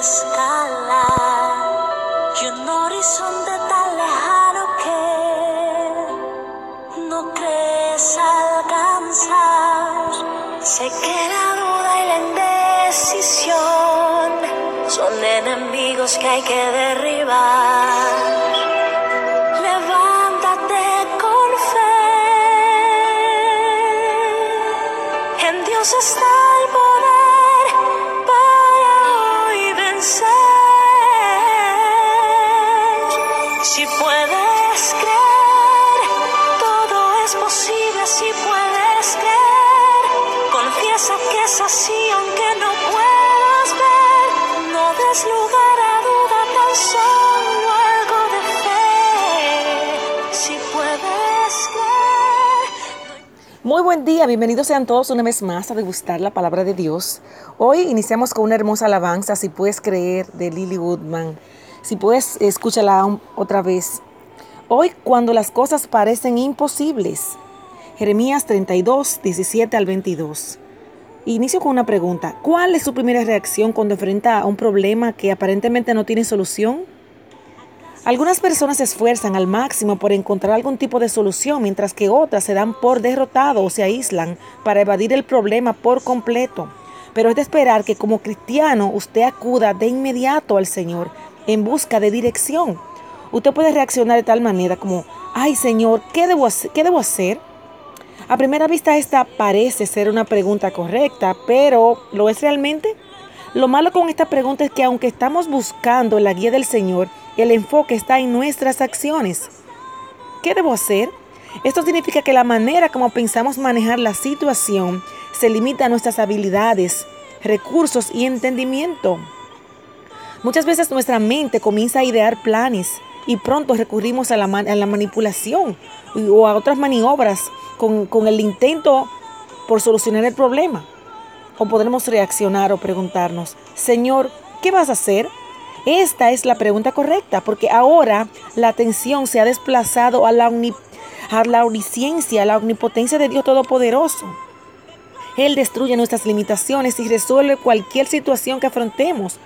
escalar y un horizonte tan lejano que no crees alcanzar. Sé que la duda y la indecisión son enemigos que hay que derribar. Levántate con fe. En Dios está el poder Muy buen día, bienvenidos sean todos una vez más a degustar la palabra de Dios. Hoy iniciamos con una hermosa alabanza, si puedes creer, de Lily Woodman. Si puedes, escúchala otra vez. Hoy cuando las cosas parecen imposibles. Jeremías 32, 17 al 22. Inicio con una pregunta. ¿Cuál es su primera reacción cuando enfrenta a un problema que aparentemente no tiene solución? Algunas personas se esfuerzan al máximo por encontrar algún tipo de solución, mientras que otras se dan por derrotado o se aíslan para evadir el problema por completo. Pero es de esperar que como cristiano usted acuda de inmediato al Señor en busca de dirección. Usted puede reaccionar de tal manera como, ay Señor, ¿qué debo hacer? ¿Qué debo hacer? A primera vista esta parece ser una pregunta correcta, pero ¿lo es realmente? Lo malo con esta pregunta es que aunque estamos buscando la guía del Señor, el enfoque está en nuestras acciones. ¿Qué debo hacer? Esto significa que la manera como pensamos manejar la situación se limita a nuestras habilidades, recursos y entendimiento. Muchas veces nuestra mente comienza a idear planes y pronto recurrimos a la, a la manipulación o a otras maniobras con, con el intento por solucionar el problema. O podremos reaccionar o preguntarnos, Señor, ¿qué vas a hacer? Esta es la pregunta correcta, porque ahora la atención se ha desplazado a la, a la omnisciencia, a la omnipotencia de Dios Todopoderoso. Él destruye nuestras limitaciones y resuelve cualquier situación que afrontemos.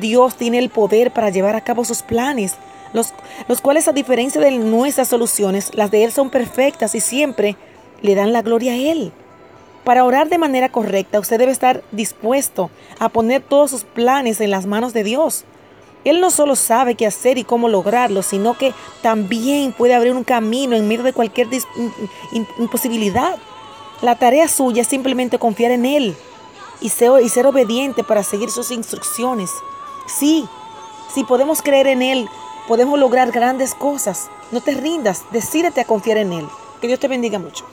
Dios tiene el poder para llevar a cabo sus planes, los, los cuales a diferencia de nuestras soluciones, las de Él son perfectas y siempre le dan la gloria a Él. Para orar de manera correcta, usted debe estar dispuesto a poner todos sus planes en las manos de Dios. Él no solo sabe qué hacer y cómo lograrlo, sino que también puede abrir un camino en medio de cualquier imposibilidad. La tarea suya es simplemente confiar en Él y ser obediente para seguir sus instrucciones. Sí, si podemos creer en Él, podemos lograr grandes cosas. No te rindas, decídete a confiar en Él. Que Dios te bendiga mucho.